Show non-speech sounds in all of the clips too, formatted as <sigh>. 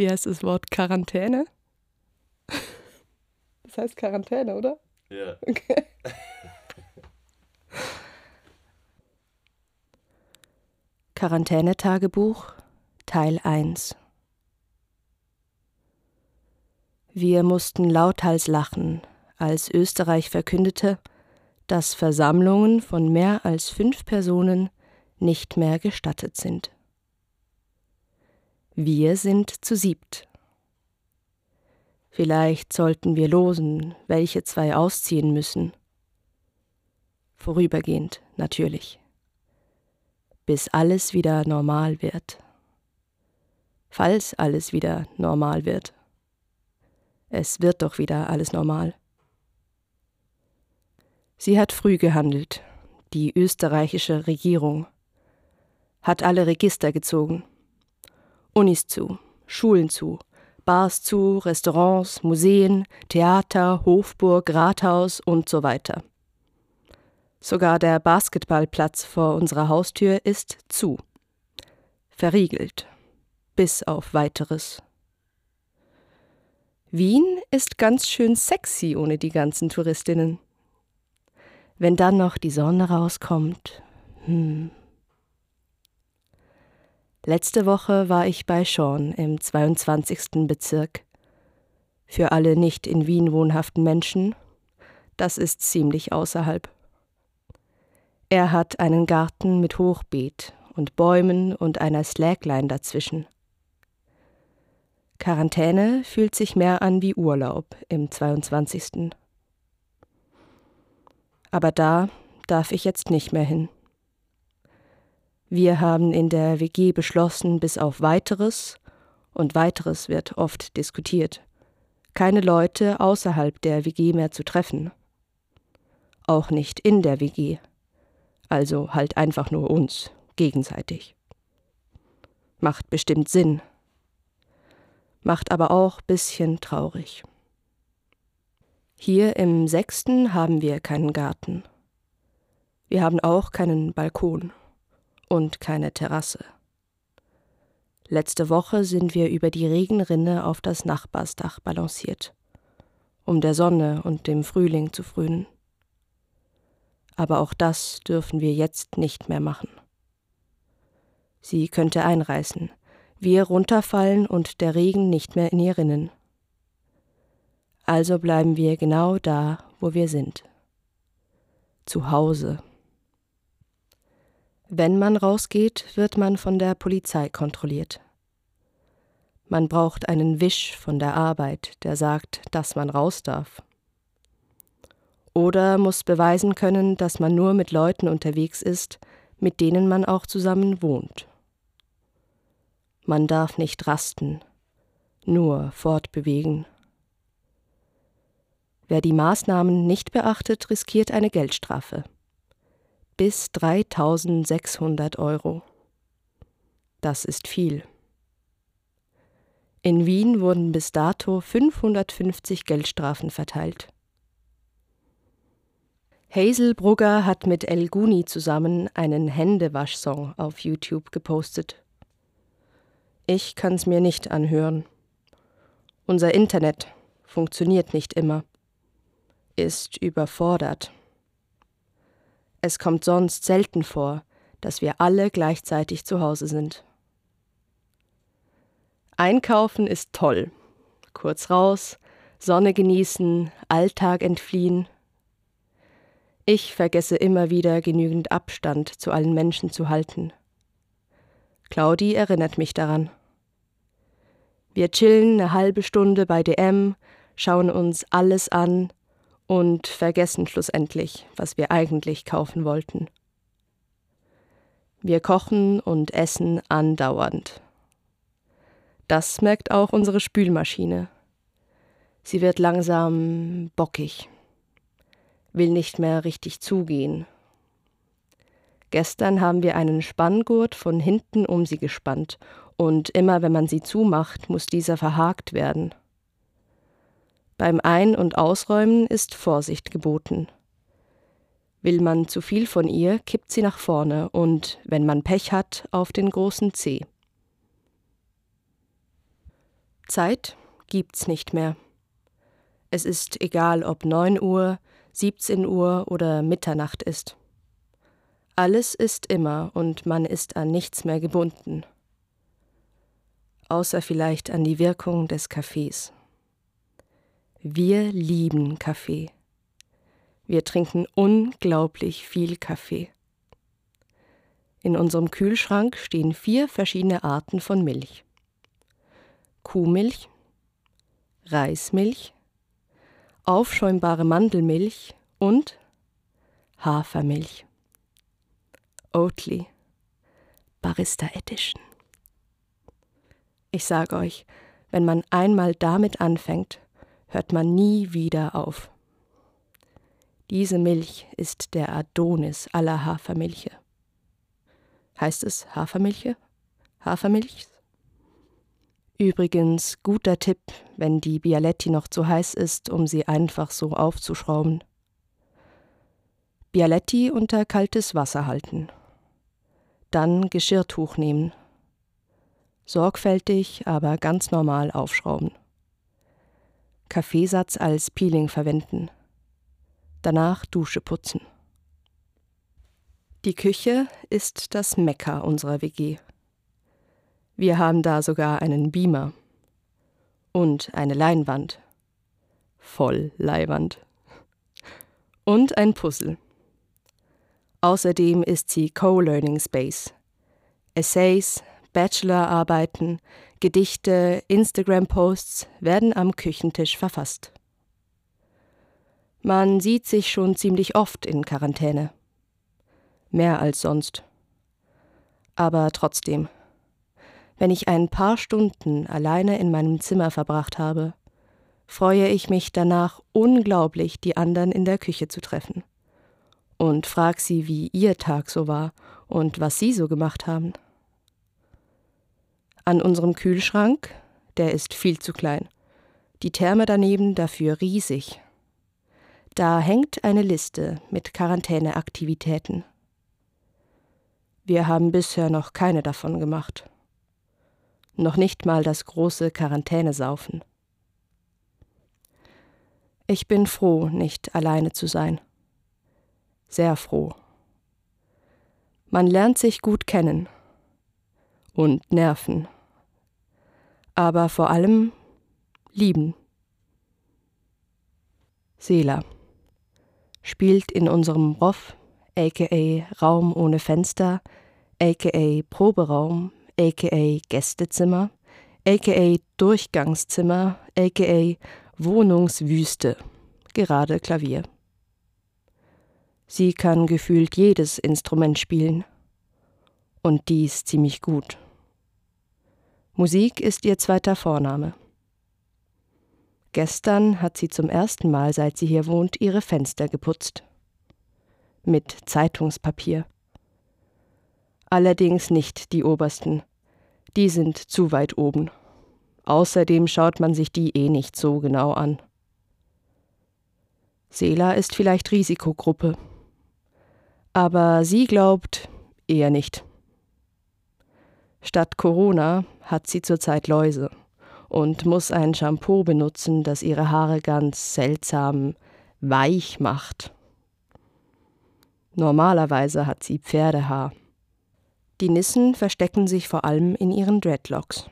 Wie heißt das Wort Quarantäne? Das heißt Quarantäne, oder? Ja. Okay. <laughs> Quarantänetagebuch Teil 1 Wir mussten lauthals lachen, als Österreich verkündete, dass Versammlungen von mehr als fünf Personen nicht mehr gestattet sind. Wir sind zu siebt. Vielleicht sollten wir losen, welche zwei ausziehen müssen. Vorübergehend, natürlich bis alles wieder normal wird. Falls alles wieder normal wird. Es wird doch wieder alles normal. Sie hat früh gehandelt, die österreichische Regierung, hat alle Register gezogen. Unis zu, Schulen zu, Bars zu, Restaurants, Museen, Theater, Hofburg, Rathaus und so weiter. Sogar der Basketballplatz vor unserer Haustür ist zu. Verriegelt. Bis auf weiteres. Wien ist ganz schön sexy ohne die ganzen Touristinnen. Wenn dann noch die Sonne rauskommt. Hm. Letzte Woche war ich bei Sean im 22. Bezirk. Für alle nicht in Wien wohnhaften Menschen, das ist ziemlich außerhalb. Er hat einen Garten mit Hochbeet und Bäumen und einer Slackline dazwischen. Quarantäne fühlt sich mehr an wie Urlaub im 22. Aber da darf ich jetzt nicht mehr hin. Wir haben in der WG beschlossen, bis auf weiteres, und weiteres wird oft diskutiert, keine Leute außerhalb der WG mehr zu treffen. Auch nicht in der WG also halt einfach nur uns, gegenseitig. Macht bestimmt Sinn, macht aber auch bisschen traurig. Hier im sechsten haben wir keinen Garten. Wir haben auch keinen Balkon und keine Terrasse. Letzte Woche sind wir über die Regenrinne auf das Nachbarsdach balanciert, um der Sonne und dem Frühling zu frönen aber auch das dürfen wir jetzt nicht mehr machen. Sie könnte einreißen, wir runterfallen und der Regen nicht mehr in ihr rinnen. Also bleiben wir genau da, wo wir sind. Zu Hause. Wenn man rausgeht, wird man von der Polizei kontrolliert. Man braucht einen Wisch von der Arbeit, der sagt, dass man raus darf oder muss beweisen können, dass man nur mit Leuten unterwegs ist, mit denen man auch zusammen wohnt. Man darf nicht rasten, nur fortbewegen. Wer die Maßnahmen nicht beachtet, riskiert eine Geldstrafe. Bis 3600 Euro. Das ist viel. In Wien wurden bis dato 550 Geldstrafen verteilt. Hazel Brugger hat mit El Guni zusammen einen Händewaschsong auf YouTube gepostet. Ich kann's mir nicht anhören. Unser Internet funktioniert nicht immer, ist überfordert. Es kommt sonst selten vor, dass wir alle gleichzeitig zu Hause sind. Einkaufen ist toll. Kurz raus, Sonne genießen, Alltag entfliehen, ich vergesse immer wieder genügend Abstand zu allen Menschen zu halten. Claudi erinnert mich daran. Wir chillen eine halbe Stunde bei DM, schauen uns alles an und vergessen schlussendlich, was wir eigentlich kaufen wollten. Wir kochen und essen andauernd. Das merkt auch unsere Spülmaschine. Sie wird langsam bockig will nicht mehr richtig zugehen. Gestern haben wir einen Spanngurt von hinten um sie gespannt, und immer wenn man sie zumacht, muss dieser verhakt werden. Beim Ein- und Ausräumen ist Vorsicht geboten. Will man zu viel von ihr, kippt sie nach vorne und, wenn man Pech hat, auf den großen Zeh. Zeit gibt's nicht mehr. Es ist egal, ob 9 Uhr, 17 Uhr oder Mitternacht ist. Alles ist immer und man ist an nichts mehr gebunden. Außer vielleicht an die Wirkung des Kaffees. Wir lieben Kaffee. Wir trinken unglaublich viel Kaffee. In unserem Kühlschrank stehen vier verschiedene Arten von Milch. Kuhmilch, Reismilch, aufschäumbare Mandelmilch und Hafermilch. Oatly, Barista Edition. Ich sag euch, wenn man einmal damit anfängt, hört man nie wieder auf. Diese Milch ist der Adonis aller Hafermilche. Heißt es Hafermilche? Hafermilch? Übrigens guter Tipp, wenn die Bialetti noch zu heiß ist, um sie einfach so aufzuschrauben. Bialetti unter kaltes Wasser halten. Dann Geschirrtuch nehmen. Sorgfältig, aber ganz normal aufschrauben. Kaffeesatz als Peeling verwenden. Danach Dusche putzen. Die Küche ist das Mekka unserer WG. Wir haben da sogar einen Beamer und eine Leinwand. Voll Leihwand. Und ein Puzzle. Außerdem ist sie Co-Learning Space. Essays, Bachelorarbeiten, Gedichte, Instagram-Posts werden am Küchentisch verfasst. Man sieht sich schon ziemlich oft in Quarantäne. Mehr als sonst. Aber trotzdem, wenn ich ein paar Stunden alleine in meinem Zimmer verbracht habe, freue ich mich danach unglaublich, die anderen in der Küche zu treffen. Und frag sie, wie ihr Tag so war und was sie so gemacht haben. An unserem Kühlschrank, der ist viel zu klein, die Therme daneben dafür riesig. Da hängt eine Liste mit Quarantäneaktivitäten. Wir haben bisher noch keine davon gemacht noch nicht mal das große Quarantänesaufen. Ich bin froh, nicht alleine zu sein. Sehr froh. Man lernt sich gut kennen und nerven, aber vor allem lieben. Sela spielt in unserem Roff, aka Raum ohne Fenster, aka Proberaum aka Gästezimmer, aka Durchgangszimmer, aka Wohnungswüste, gerade Klavier. Sie kann gefühlt jedes Instrument spielen. Und dies ziemlich gut. Musik ist ihr zweiter Vorname. Gestern hat sie zum ersten Mal, seit sie hier wohnt, ihre Fenster geputzt. Mit Zeitungspapier. Allerdings nicht die obersten, die sind zu weit oben. Außerdem schaut man sich die eh nicht so genau an. Sela ist vielleicht Risikogruppe. Aber sie glaubt eher nicht. Statt Corona hat sie zurzeit Läuse und muss ein Shampoo benutzen, das ihre Haare ganz seltsam weich macht. Normalerweise hat sie Pferdehaar. Die Nissen verstecken sich vor allem in ihren Dreadlocks.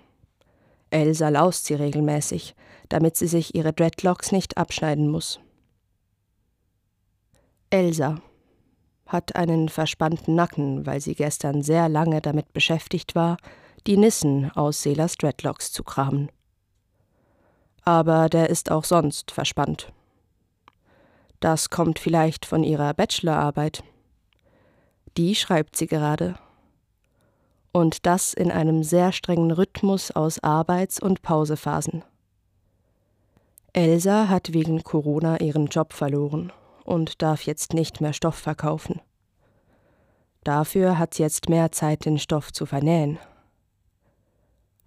Elsa laust sie regelmäßig, damit sie sich ihre Dreadlocks nicht abschneiden muss. Elsa hat einen verspannten Nacken, weil sie gestern sehr lange damit beschäftigt war, die Nissen aus Selas Dreadlocks zu kramen. Aber der ist auch sonst verspannt. Das kommt vielleicht von ihrer Bachelorarbeit. Die schreibt sie gerade und das in einem sehr strengen Rhythmus aus Arbeits- und Pausephasen. Elsa hat wegen Corona ihren Job verloren und darf jetzt nicht mehr Stoff verkaufen. Dafür hat sie jetzt mehr Zeit, den Stoff zu vernähen.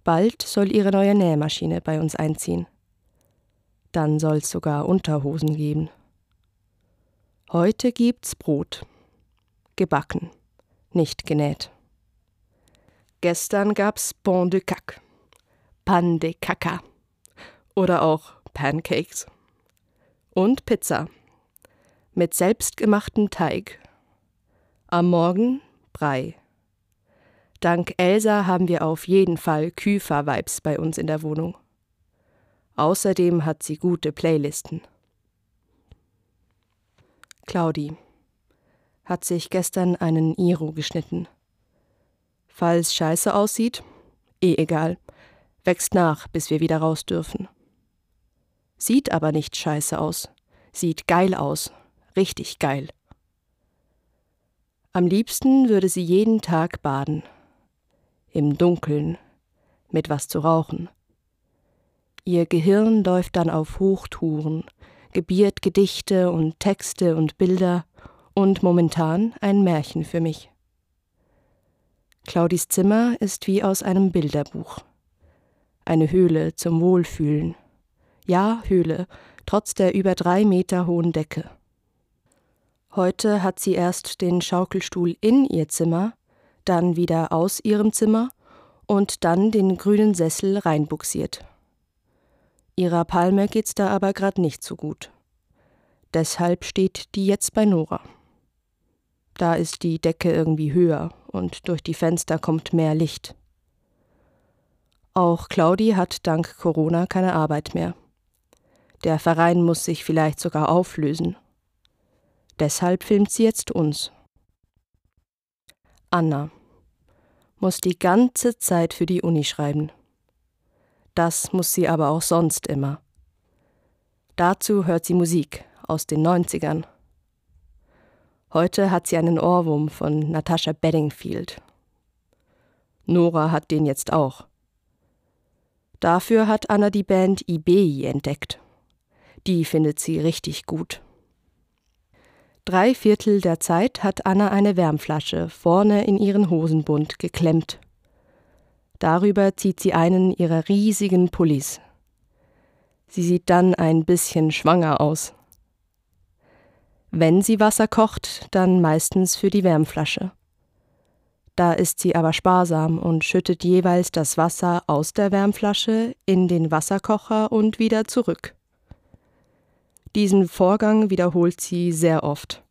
Bald soll ihre neue Nähmaschine bei uns einziehen. Dann soll's sogar Unterhosen geben. Heute gibt's Brot. Gebacken, nicht genäht. Gestern gab's Bon de Cac. Pan de Caca. oder auch Pancakes. Und Pizza. Mit selbstgemachtem Teig. Am Morgen Brei. Dank Elsa haben wir auf jeden Fall Küfer-Vibes bei uns in der Wohnung. Außerdem hat sie gute Playlisten. Claudi hat sich gestern einen Iro geschnitten. Falls scheiße aussieht, eh egal, wächst nach, bis wir wieder raus dürfen. Sieht aber nicht scheiße aus, sieht geil aus, richtig geil. Am liebsten würde sie jeden Tag baden. Im Dunkeln, mit was zu rauchen. Ihr Gehirn läuft dann auf Hochtouren, gebiert Gedichte und Texte und Bilder und momentan ein Märchen für mich. Claudis Zimmer ist wie aus einem Bilderbuch. Eine Höhle zum Wohlfühlen. Ja, Höhle, trotz der über drei Meter hohen Decke. Heute hat sie erst den Schaukelstuhl in ihr Zimmer, dann wieder aus ihrem Zimmer und dann den grünen Sessel reinbuxiert. Ihrer Palme geht's da aber grad nicht so gut. Deshalb steht die jetzt bei Nora. Da ist die Decke irgendwie höher und durch die Fenster kommt mehr Licht. Auch Claudi hat dank Corona keine Arbeit mehr. Der Verein muss sich vielleicht sogar auflösen. Deshalb filmt sie jetzt uns. Anna muss die ganze Zeit für die Uni schreiben. Das muss sie aber auch sonst immer. Dazu hört sie Musik aus den 90ern Heute hat sie einen Ohrwurm von Natasha Bedingfield. Nora hat den jetzt auch. Dafür hat Anna die Band Ibei entdeckt. Die findet sie richtig gut. Drei Viertel der Zeit hat Anna eine Wärmflasche vorne in ihren Hosenbund geklemmt. Darüber zieht sie einen ihrer riesigen Pullis. Sie sieht dann ein bisschen schwanger aus. Wenn sie Wasser kocht, dann meistens für die Wärmflasche. Da ist sie aber sparsam und schüttet jeweils das Wasser aus der Wärmflasche in den Wasserkocher und wieder zurück. Diesen Vorgang wiederholt sie sehr oft.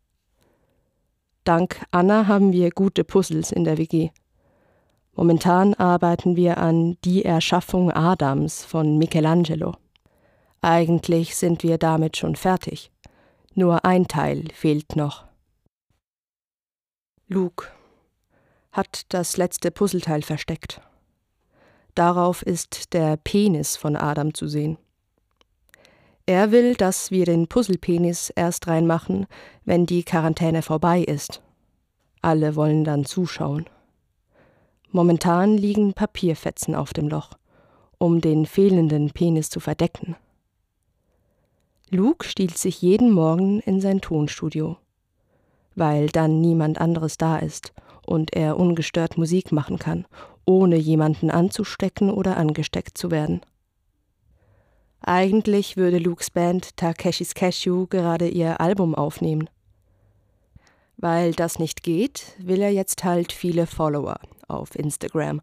Dank Anna haben wir gute Puzzles in der WG. Momentan arbeiten wir an Die Erschaffung Adams von Michelangelo. Eigentlich sind wir damit schon fertig. Nur ein Teil fehlt noch. Luke hat das letzte Puzzleteil versteckt. Darauf ist der Penis von Adam zu sehen. Er will, dass wir den Puzzlepenis erst reinmachen, wenn die Quarantäne vorbei ist. Alle wollen dann zuschauen. Momentan liegen Papierfetzen auf dem Loch, um den fehlenden Penis zu verdecken. Luke stiehlt sich jeden Morgen in sein Tonstudio, weil dann niemand anderes da ist und er ungestört Musik machen kann, ohne jemanden anzustecken oder angesteckt zu werden. Eigentlich würde Lukes Band Takeshis Cashew gerade ihr Album aufnehmen. Weil das nicht geht, will er jetzt halt viele Follower auf Instagram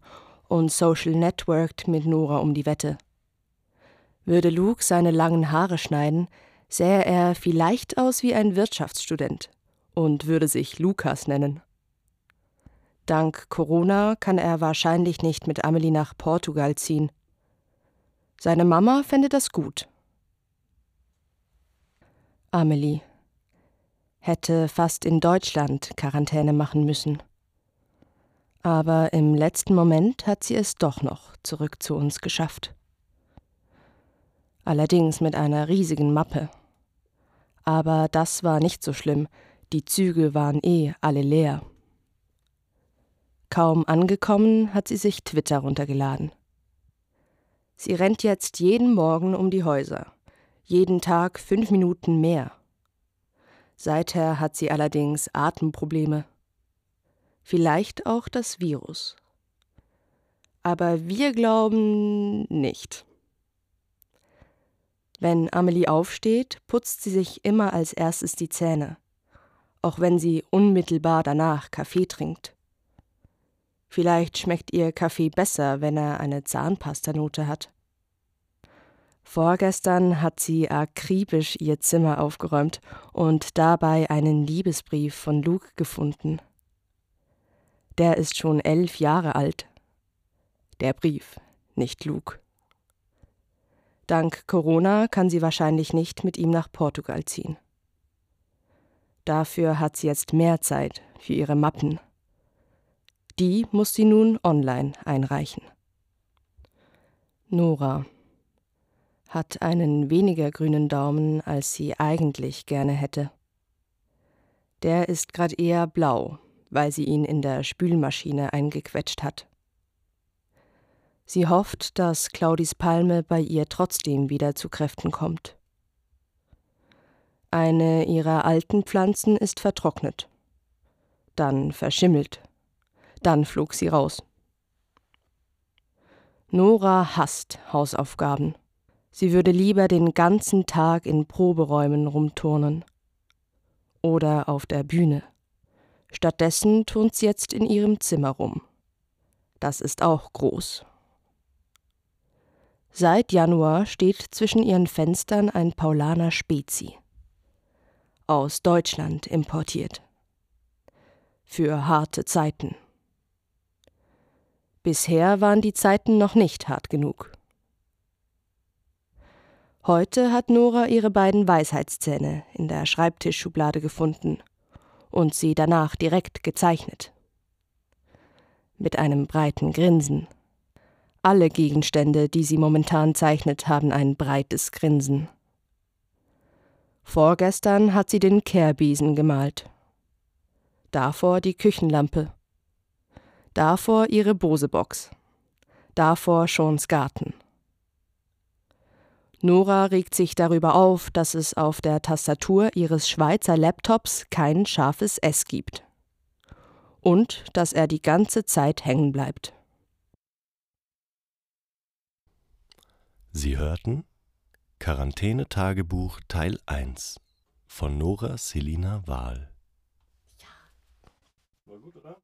und Social Networked mit Nora um die Wette. Würde Luke seine langen Haare schneiden, sähe er vielleicht aus wie ein Wirtschaftsstudent und würde sich Lukas nennen. Dank Corona kann er wahrscheinlich nicht mit Amelie nach Portugal ziehen. Seine Mama fände das gut. Amelie hätte fast in Deutschland Quarantäne machen müssen. Aber im letzten Moment hat sie es doch noch zurück zu uns geschafft allerdings mit einer riesigen Mappe. Aber das war nicht so schlimm, die Züge waren eh alle leer. Kaum angekommen, hat sie sich Twitter runtergeladen. Sie rennt jetzt jeden Morgen um die Häuser, jeden Tag fünf Minuten mehr. Seither hat sie allerdings Atemprobleme. Vielleicht auch das Virus. Aber wir glauben nicht. Wenn Amelie aufsteht, putzt sie sich immer als erstes die Zähne, auch wenn sie unmittelbar danach Kaffee trinkt. Vielleicht schmeckt ihr Kaffee besser, wenn er eine Zahnpastanote hat. Vorgestern hat sie akribisch ihr Zimmer aufgeräumt und dabei einen Liebesbrief von Luke gefunden. Der ist schon elf Jahre alt. Der Brief, nicht Luke. Dank Corona kann sie wahrscheinlich nicht mit ihm nach Portugal ziehen. Dafür hat sie jetzt mehr Zeit für ihre Mappen. Die muss sie nun online einreichen. Nora hat einen weniger grünen Daumen, als sie eigentlich gerne hätte. Der ist grad eher blau, weil sie ihn in der Spülmaschine eingequetscht hat. Sie hofft, dass Claudis Palme bei ihr trotzdem wieder zu Kräften kommt. Eine ihrer alten Pflanzen ist vertrocknet, dann verschimmelt, dann flog sie raus. Nora hasst Hausaufgaben. Sie würde lieber den ganzen Tag in Proberäumen rumturnen. Oder auf der Bühne. Stattdessen turnt sie jetzt in ihrem Zimmer rum. Das ist auch groß. Seit Januar steht zwischen ihren Fenstern ein Paulaner Spezi. Aus Deutschland importiert. Für harte Zeiten. Bisher waren die Zeiten noch nicht hart genug. Heute hat Nora ihre beiden Weisheitszähne in der Schreibtischschublade gefunden und sie danach direkt gezeichnet. Mit einem breiten Grinsen. Alle Gegenstände, die sie momentan zeichnet, haben ein breites Grinsen. Vorgestern hat sie den Kehrbesen gemalt. Davor die Küchenlampe. Davor ihre Bosebox. Davor Schons Garten. Nora regt sich darüber auf, dass es auf der Tastatur ihres Schweizer Laptops kein scharfes S gibt. Und dass er die ganze Zeit hängen bleibt. Sie hörten Quarantäne-Tagebuch Teil 1 von Nora Selina Wahl. Ja. War gut, oder?